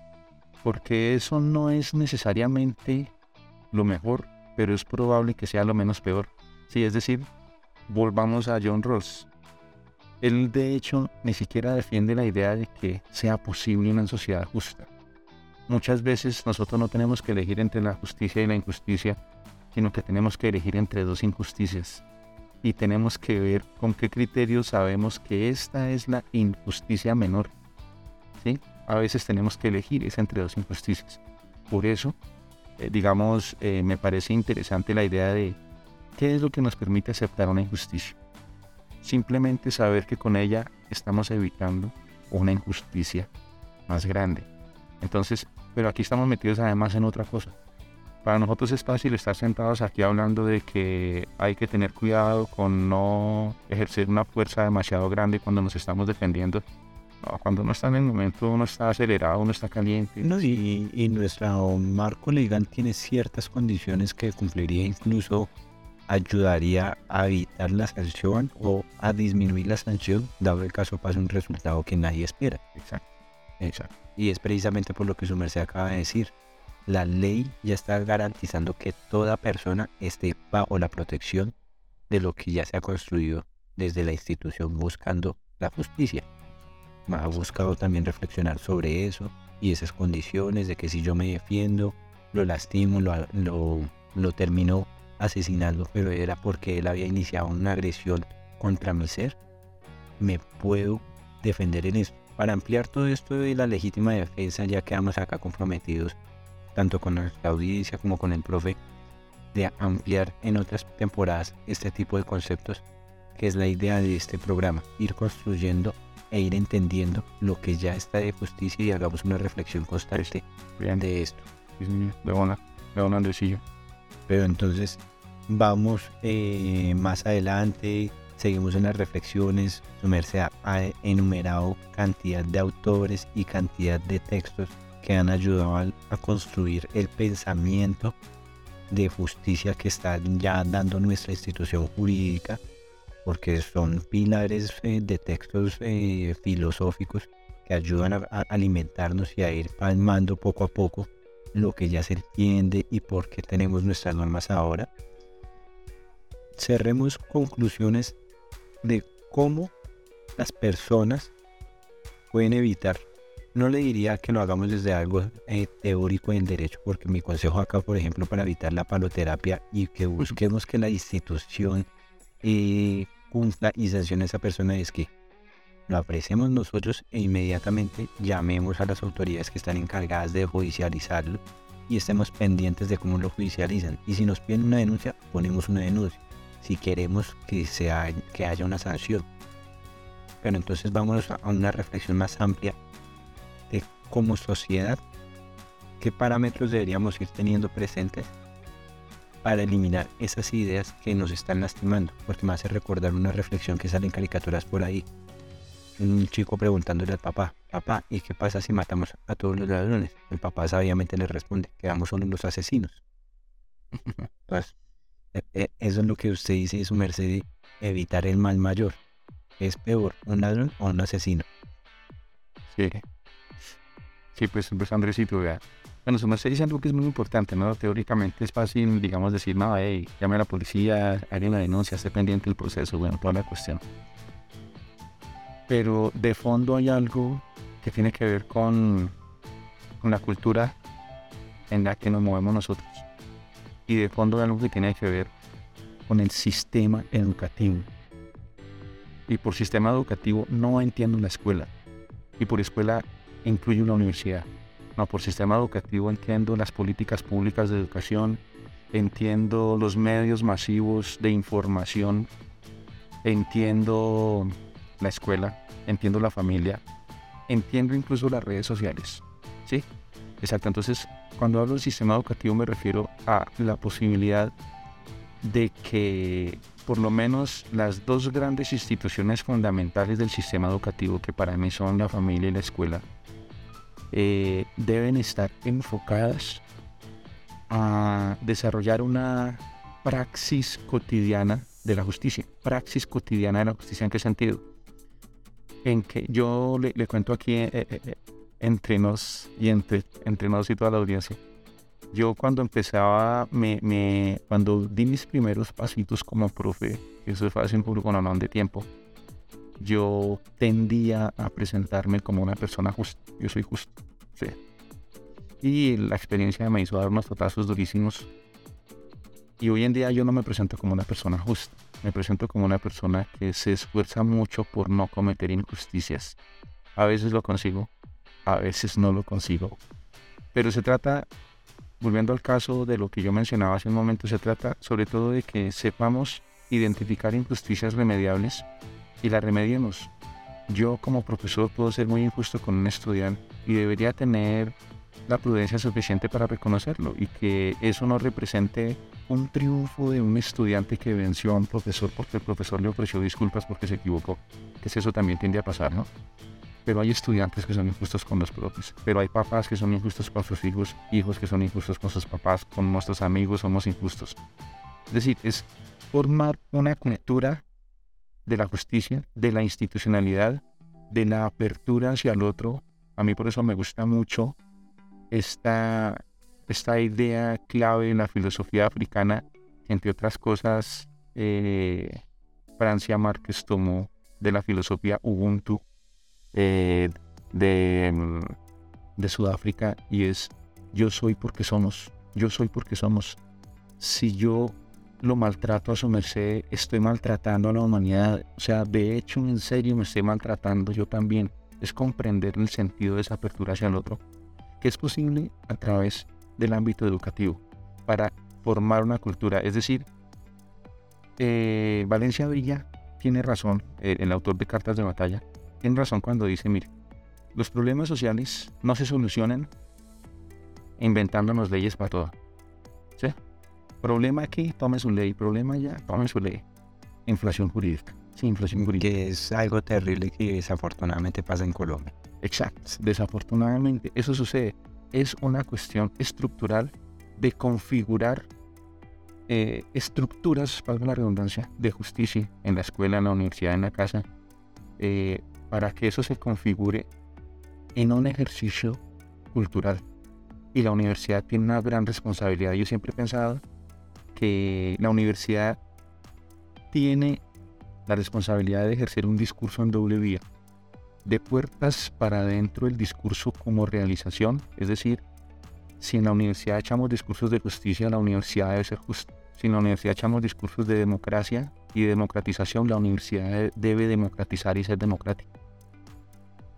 Porque eso no es necesariamente lo mejor, pero es probable que sea lo menos peor. Sí, es decir, volvamos a John Ross. Él de hecho ni siquiera defiende la idea de que sea posible una sociedad justa. Muchas veces nosotros no tenemos que elegir entre la justicia y la injusticia, sino que tenemos que elegir entre dos injusticias. Y tenemos que ver con qué criterios sabemos que esta es la injusticia menor. ¿Sí? A veces tenemos que elegir es entre dos injusticias. Por eso, eh, digamos, eh, me parece interesante la idea de qué es lo que nos permite aceptar una injusticia. Simplemente saber que con ella estamos evitando una injusticia más grande. Entonces, pero aquí estamos metidos además en otra cosa para nosotros es fácil estar sentados aquí hablando de que hay que tener cuidado con no ejercer una fuerza demasiado grande cuando nos estamos defendiendo. cuando uno está en el momento, uno está acelerado, uno está caliente. No, y, y nuestro marco legal tiene ciertas condiciones que cumpliría incluso ayudaría a evitar la sanción o a disminuir la sanción, dado el caso pase un resultado que nadie espera. Exacto. Exacto. Y es precisamente por lo que su merced acaba de decir la ley ya está garantizando que toda persona esté bajo la protección de lo que ya se ha construido desde la institución buscando la justicia. Ha buscado también reflexionar sobre eso y esas condiciones de que si yo me defiendo, lo lastimo, lo, lo, lo termino asesinando, pero era porque él había iniciado una agresión contra mi ser, me puedo defender en eso. Para ampliar todo esto de la legítima defensa, ya quedamos acá comprometidos tanto con nuestra audiencia como con el profe, de ampliar en otras temporadas este tipo de conceptos, que es la idea de este programa, ir construyendo e ir entendiendo lo que ya está de justicia y hagamos una reflexión constante de esto. de una, de una. Pero entonces vamos eh, más adelante, seguimos en las reflexiones, su merced ha enumerado cantidad de autores y cantidad de textos que han ayudado a, construir el pensamiento de justicia que está ya dando nuestra institución jurídica, porque son pilares eh, de textos eh, filosóficos que ayudan a, alimentarnos y a ir palmando poco a poco lo que ya se entiende y por qué tenemos nuestras normas ahora. Cerremos conclusiones de cómo las personas pueden evitar no le diría que lo hagamos desde algo eh, teórico en derecho, porque mi consejo acá, por ejemplo, para evitar la paloterapia y que busquemos que la institución eh, cumpla y sancione a esa persona es que lo apreciemos nosotros e inmediatamente llamemos a las autoridades que están encargadas de judicializarlo y estemos pendientes de cómo lo judicializan. Y si nos piden una denuncia, ponemos una denuncia. Si queremos que, sea, que haya una sanción. Pero entonces vamos a una reflexión más amplia como sociedad, qué parámetros deberíamos ir teniendo presentes para eliminar esas ideas que nos están lastimando, porque me hace recordar una reflexión que sale en caricaturas por ahí. Un chico preguntándole al papá, papá, ¿y qué pasa si matamos a todos los ladrones? El papá sabiamente le responde, quedamos solo los asesinos. (laughs) Pues, e, e, eso es lo que usted dice, su merced, evitar el mal mayor. ¿Es peor un ladrón o un asesino? Sí, Sí, pues, pues Andresito, vea. Bueno, su merced dice algo que es muy importante, ¿no? Teóricamente es fácil, digamos, decir, no, hey, llame a la policía, haga una denuncia, esté pendiente del proceso, bueno, toda la cuestión. Pero de fondo hay algo que tiene que ver con, con la cultura en la que nos movemos nosotros. Y de fondo hay algo que tiene que ver con el sistema educativo. Y por sistema educativo no entiendo la escuela. Y por escuela incluye una universidad. No, por sistema educativo entiendo las políticas públicas de educación, entiendo los medios masivos de información, entiendo la escuela, entiendo la familia, entiendo incluso las redes sociales. ¿Sí? Exacto. Entonces, cuando hablo del sistema educativo me refiero a la posibilidad de que por lo menos las dos grandes instituciones fundamentales del sistema educativo, que para mí son la familia y la escuela, eh, deben estar enfocadas a desarrollar una praxis cotidiana de la justicia. Praxis cotidiana de la justicia, ¿en qué sentido? En que yo le, cuento aquí eh, eh, entre nos y entre, entre nos y toda la audiencia. Yo cuando empezaba, me, me, cuando di mis primeros pasitos como profe, eso fue hace un poco de tiempo, yo tendía a presentarme como una persona justa. Yo soy justo. Sí. Y la experiencia me hizo dar unos totazos durísimos. Y hoy en día yo no me presento como una persona justa. Me presento como una persona que se esfuerza mucho por no cometer injusticias. A veces lo consigo, a veces no lo consigo. Pero se trata, volviendo al caso de lo que yo mencionaba hace un momento, se trata sobre todo de que sepamos identificar injusticias remediables y las remediemos. Yo como profesor puedo ser muy injusto con un estudiante y debería tener la prudencia suficiente para reconocerlo y que eso no represente un triunfo de un estudiante que venció a un profesor porque el profesor le ofreció disculpas porque se equivocó, que eso también tiende a pasar, ¿no? Pero hay estudiantes que son injustos con los propios, pero hay papás que son injustos con sus hijos, hijos que son injustos con sus papás, con nuestros amigos somos injustos. Es decir, es formar una cultura de la justicia, de la institucionalidad, de la apertura hacia el otro. A mí por eso me gusta mucho esta, esta idea clave en la filosofía africana, entre otras cosas, eh, Francia Márquez tomó de la filosofía Ubuntu eh, de, de Sudáfrica y es yo soy porque somos, yo soy porque somos. Si yo lo maltrato a su merced, estoy maltratando a la humanidad. O sea, de hecho, en serio me estoy maltratando yo también. Es comprender el sentido de esa apertura hacia el otro, que es posible a través del ámbito educativo, para formar una cultura. Es decir, eh, Valencia Villa tiene razón, eh, el autor de Cartas de Batalla, tiene razón cuando dice, mire, los problemas sociales no se solucionan inventándonos leyes para todo. ¿Sí? Problema aquí, tome su ley. Problema allá, tome su ley. Inflación jurídica. Sí, inflación jurídica. Que es algo terrible que desafortunadamente pasa en Colombia. Exacto. Desafortunadamente, eso sucede. Es una cuestión estructural de configurar eh, estructuras, para la redundancia, de justicia en la escuela, en la universidad, en la casa, eh, para que eso se configure en un ejercicio cultural. Y la universidad tiene una gran responsabilidad. Yo siempre he pensado que la universidad tiene la responsabilidad de ejercer un discurso en doble vía. De puertas para adentro el discurso como realización, es decir, si en la universidad echamos discursos de justicia, la universidad debe ser justa. Si en la universidad echamos discursos de democracia y de democratización, la universidad debe democratizar y ser democrática.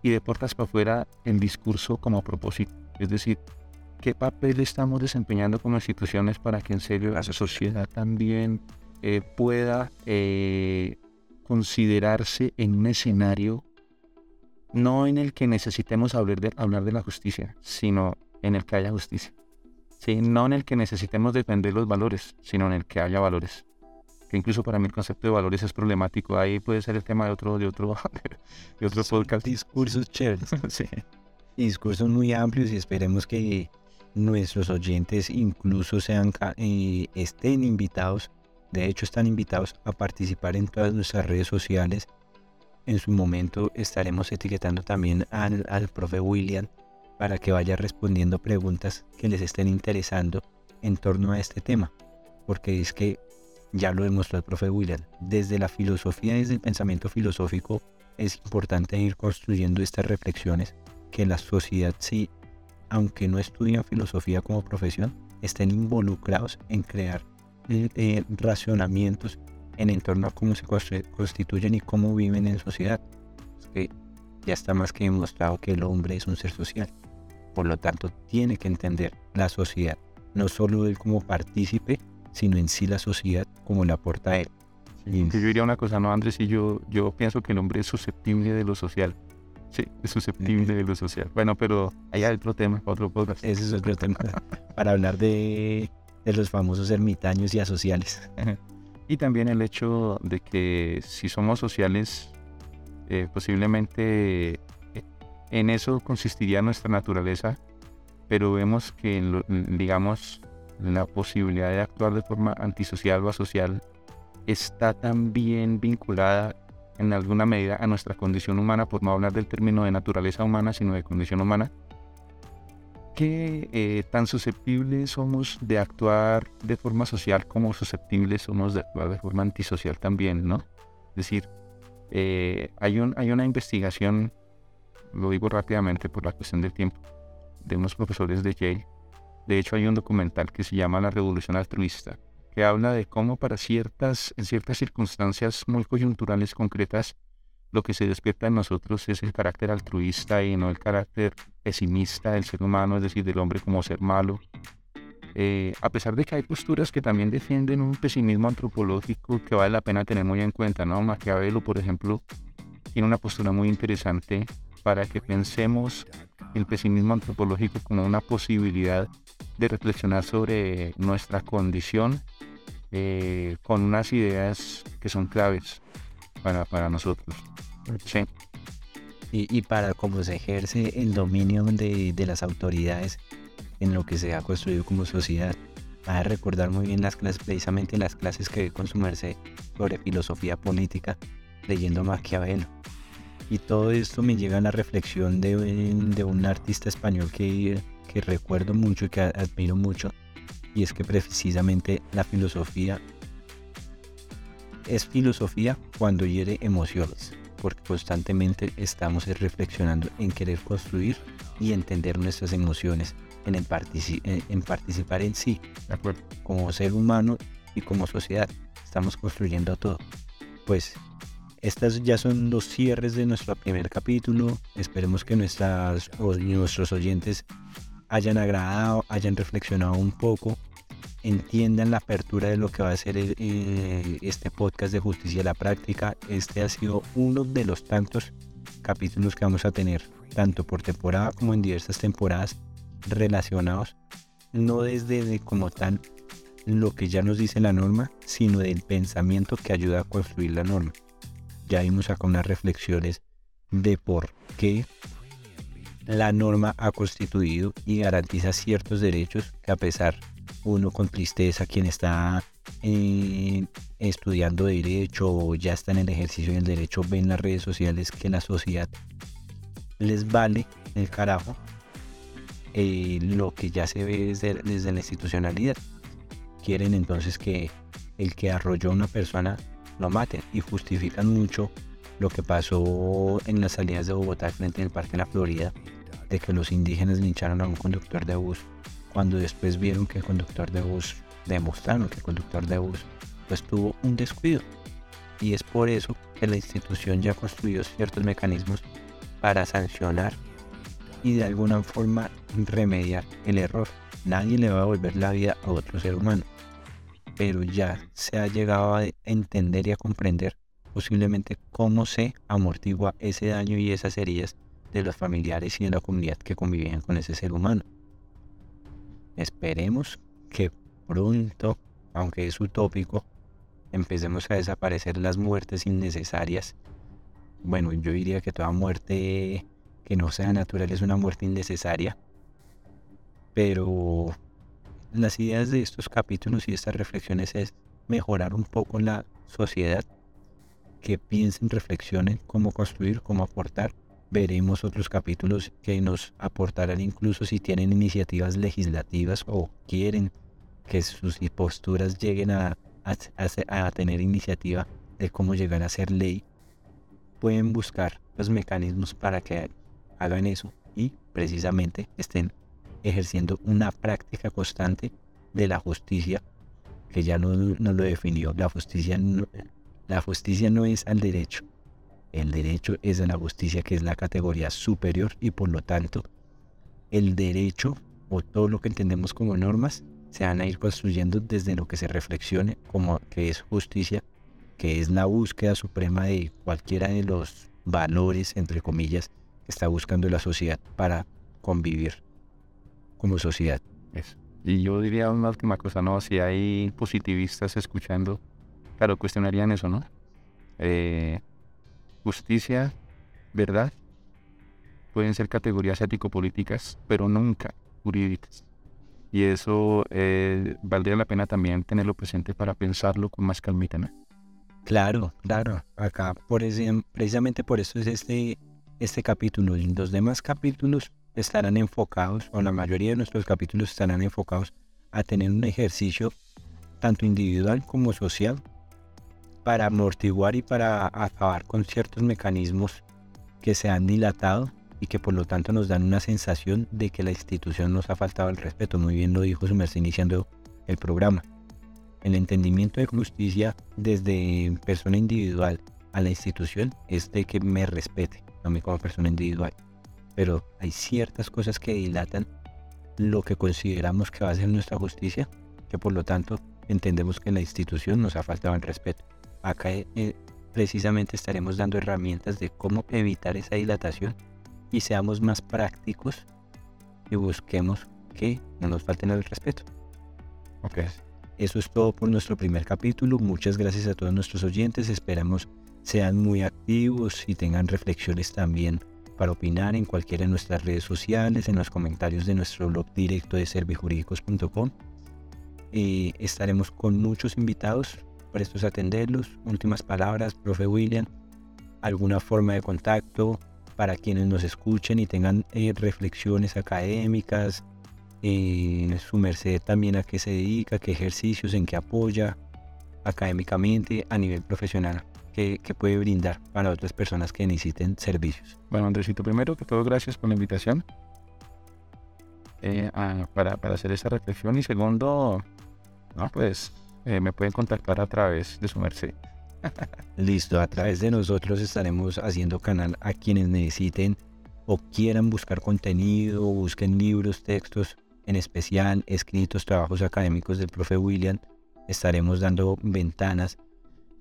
Y de puertas para afuera el discurso como propósito, es decir, qué papel estamos desempeñando como instituciones para que en serio la sociedad también eh, pueda eh, considerarse en un escenario no en el que necesitemos hablar de, hablar de la justicia, sino en el que haya justicia. ¿Sí? No en el que necesitemos defender los valores, sino en el que haya valores. Que incluso para mí el concepto de valores es problemático. Ahí puede ser el tema de otro, de otro, (laughs) de otro podcast. Discursos chéveres. (laughs) sí. Discursos muy amplios y esperemos que nuestros oyentes incluso sean, eh, estén invitados, de hecho están invitados a participar en todas nuestras redes sociales. En su momento estaremos etiquetando también al, al profe William para que vaya respondiendo preguntas que les estén interesando en torno a este tema. Porque es que ya lo demostró el profe William, desde la filosofía, desde el pensamiento filosófico, es importante ir construyendo estas reflexiones que la sociedad sí aunque no estudian filosofía como profesión, estén involucrados en crear eh, eh, racionamientos en torno a cómo se constituyen y cómo viven en sociedad. que ya está más que demostrado que el hombre es un ser social. Por lo tanto, tiene que entender la sociedad, no solo él como partícipe, sino en sí la sociedad como la aporta a él. yo diría una cosa, ¿no, Andrés? Y yo, yo pienso que el hombre es susceptible de lo social. Sí, es susceptible de lo social. Bueno, pero allá hay otro tema, otro podcast. Ese es otro tema (laughs) para hablar de, los famosos ermitaños y asociales. y también el hecho de que si somos sociales, eh, posiblemente eh, en eso consistiría nuestra naturaleza, pero vemos que, digamos, la posibilidad de actuar de forma antisocial o asocial está también vinculada en alguna medida a nuestra condición humana, por no hablar del término de naturaleza humana, sino de condición humana. ¿Qué eh, tan susceptibles somos de actuar de forma social como susceptibles somos de actuar de forma antisocial también, ¿no? Es decir, eh, hay, un, hay una investigación, lo digo rápidamente por la cuestión del tiempo, de unos profesores de Yale. De hecho, hay un documental que se llama La Revolución Altruista, que habla de cómo para ciertas, en ciertas circunstancias muy coyunturales concretas, lo que se despierta en nosotros es el carácter altruista y no el carácter pesimista del ser humano, es decir, del hombre como ser malo. Eh, a pesar de que hay posturas que también defienden un pesimismo antropológico que vale la pena tener muy en cuenta, ¿no? Maquiavelo, por ejemplo, tiene una postura muy interesante para que pensemos el pesimismo antropológico como una posibilidad de reflexionar sobre nuestra condición eh, con unas ideas que son claves para, para nosotros. Sí. Y, para cómo se ejerce el dominio de, de, las autoridades en lo que se ha construido como sociedad. a recordar muy bien las clases, precisamente las clases que con su merced sobre filosofía política, leyendo Maquiavelo. Y todo esto me llega a la reflexión de, de un artista español que, que recuerdo mucho y que admiro mucho, y es que precisamente la filosofía es filosofía cuando hiere emociones porque constantemente estamos reflexionando en querer construir y entender nuestras emociones, en, en, participar en sí, como ser humano y como sociedad. Estamos construyendo todo. Pues estas ya son los cierres de nuestro primer capítulo. Esperemos que nuestras, nuestros oyentes hayan agradado, hayan reflexionado un poco entiendan la apertura de lo que va a ser eh, este podcast de justicia a la práctica. Este ha sido uno de los tantos capítulos que vamos a tener, tanto por temporada como en diversas temporadas relacionados, no desde como tal lo que ya nos dice la norma, sino del pensamiento que ayuda a construir la norma. Ya vimos acá unas reflexiones de por qué la norma ha constituido y garantiza ciertos derechos que a pesar uno con tristeza, quien está eh, estudiando derecho o ya está en el ejercicio del derecho, ven las redes sociales que la sociedad les vale el carajo eh, lo que ya se ve desde, desde la institucionalidad. Quieren entonces que el que arrolló a una persona lo maten y justifican mucho lo que pasó en las salidas de Bogotá frente al Parque de la Florida, de que los indígenas lincharon a un conductor de bus cuando después vieron que el conductor de bus, demostraron que el conductor de bus pues tuvo un descuido. Y es por eso que la institución ya construyó ciertos mecanismos para sancionar y de alguna forma remediar el error. Nadie le va a devolver la vida a otro ser humano. Pero ya se ha llegado a entender y a comprender posiblemente cómo se amortigua ese daño y esas heridas de los familiares y de la comunidad que convivían con ese ser humano. Esperemos que pronto, aunque es utópico, empecemos a desaparecer las muertes innecesarias. Bueno, yo diría que toda muerte que no sea natural es una muerte innecesaria. Pero las ideas de estos capítulos y estas reflexiones es mejorar un poco la sociedad, que piensen, reflexionen cómo construir, cómo aportar. Veremos otros capítulos que nos aportarán incluso si tienen iniciativas legislativas o quieren que sus posturas lleguen a, a, tener iniciativa de cómo llegar a ser ley, pueden buscar los mecanismos para que hagan eso y precisamente estén ejerciendo una práctica constante de la justicia que ya nos, lo definió. La justicia, la justicia no es al derecho, el derecho es de la justicia, que es la categoría superior y por lo tanto el derecho o todo lo que entendemos como normas se van a ir construyendo desde lo que se reflexione como que es justicia, que es la búsqueda suprema de cualquiera de los valores, entre comillas, que está buscando la sociedad para convivir como sociedad. Y yo diría una última cosa, ¿no? Si hay positivistas escuchando, claro, cuestionarían eso, ¿no? Eh, justicia, verdad, pueden ser categorías ético-políticas, pero nunca jurídicas. Y eso eh, valdría la pena también tenerlo presente para pensarlo con más calmita, ¿no? Claro, claro. Acá, por ese, precisamente por eso es este, este capítulo. Y los demás capítulos estarán enfocados, o la mayoría de nuestros capítulos estarán enfocados a tener un ejercicio tanto individual como social para amortiguar y para acabar con ciertos mecanismos que se han dilatado y que por lo tanto nos dan una sensación de que la institución nos ha faltado el respeto. Muy bien lo dijo su iniciando el programa. El entendimiento de justicia desde persona individual a la institución es de que me respete, a mí como persona individual. Pero hay ciertas cosas que dilatan lo que consideramos que va a ser nuestra justicia, que por lo tanto entendemos que la institución nos ha faltado el respeto. Acá eh, precisamente estaremos dando herramientas de cómo evitar esa dilatación y seamos más prácticos y busquemos que no nos falten el respeto. Ok. Eso es todo por nuestro primer capítulo. Muchas gracias a todos nuestros oyentes. Esperamos sean muy activos y tengan reflexiones también para opinar en cualquiera de nuestras redes sociales, en los comentarios de nuestro blog directo de servijurídicos.com. Eh, estaremos con muchos invitados, prestos a atenderlos. Últimas palabras, profe William, alguna forma de contacto para quienes nos escuchen y tengan eh, reflexiones académicas, eh, su merced también a qué se dedica, qué ejercicios, en qué apoya académicamente a nivel profesional que, puede brindar para otras personas que necesiten servicios. Bueno, Andresito, primero que todo, gracias por la invitación eh, para, hacer esa reflexión. Y segundo, no, pues eh, me pueden contactar a través de su merced. (laughs) Listo, a través de nosotros estaremos haciendo canal a quienes necesiten o quieran buscar contenido, busquen libros, textos, en especial escritos, trabajos académicos del profe William. Estaremos dando ventanas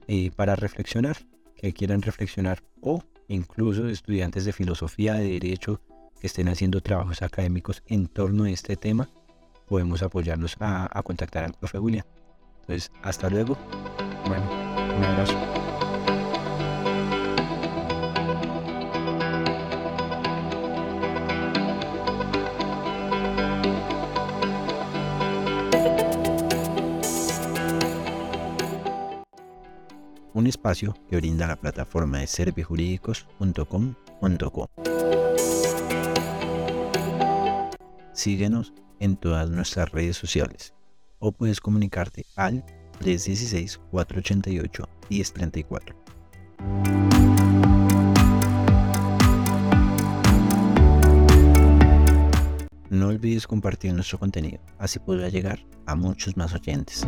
eh, para reflexionar, que quieran reflexionar, o incluso estudiantes de filosofía, de derecho, que estén haciendo trabajos académicos en torno a este tema, podemos apoyarlos a, contactar al profe William. Entonces, hasta luego. Bueno, un abrazo. Un espacio que brinda la plataforma de servijurídicos.com.co. Síguenos en todas nuestras redes sociales o puedes comunicarte al 316-488-1034. No olvides compartir nuestro contenido, así podrá llegar a muchos más oyentes.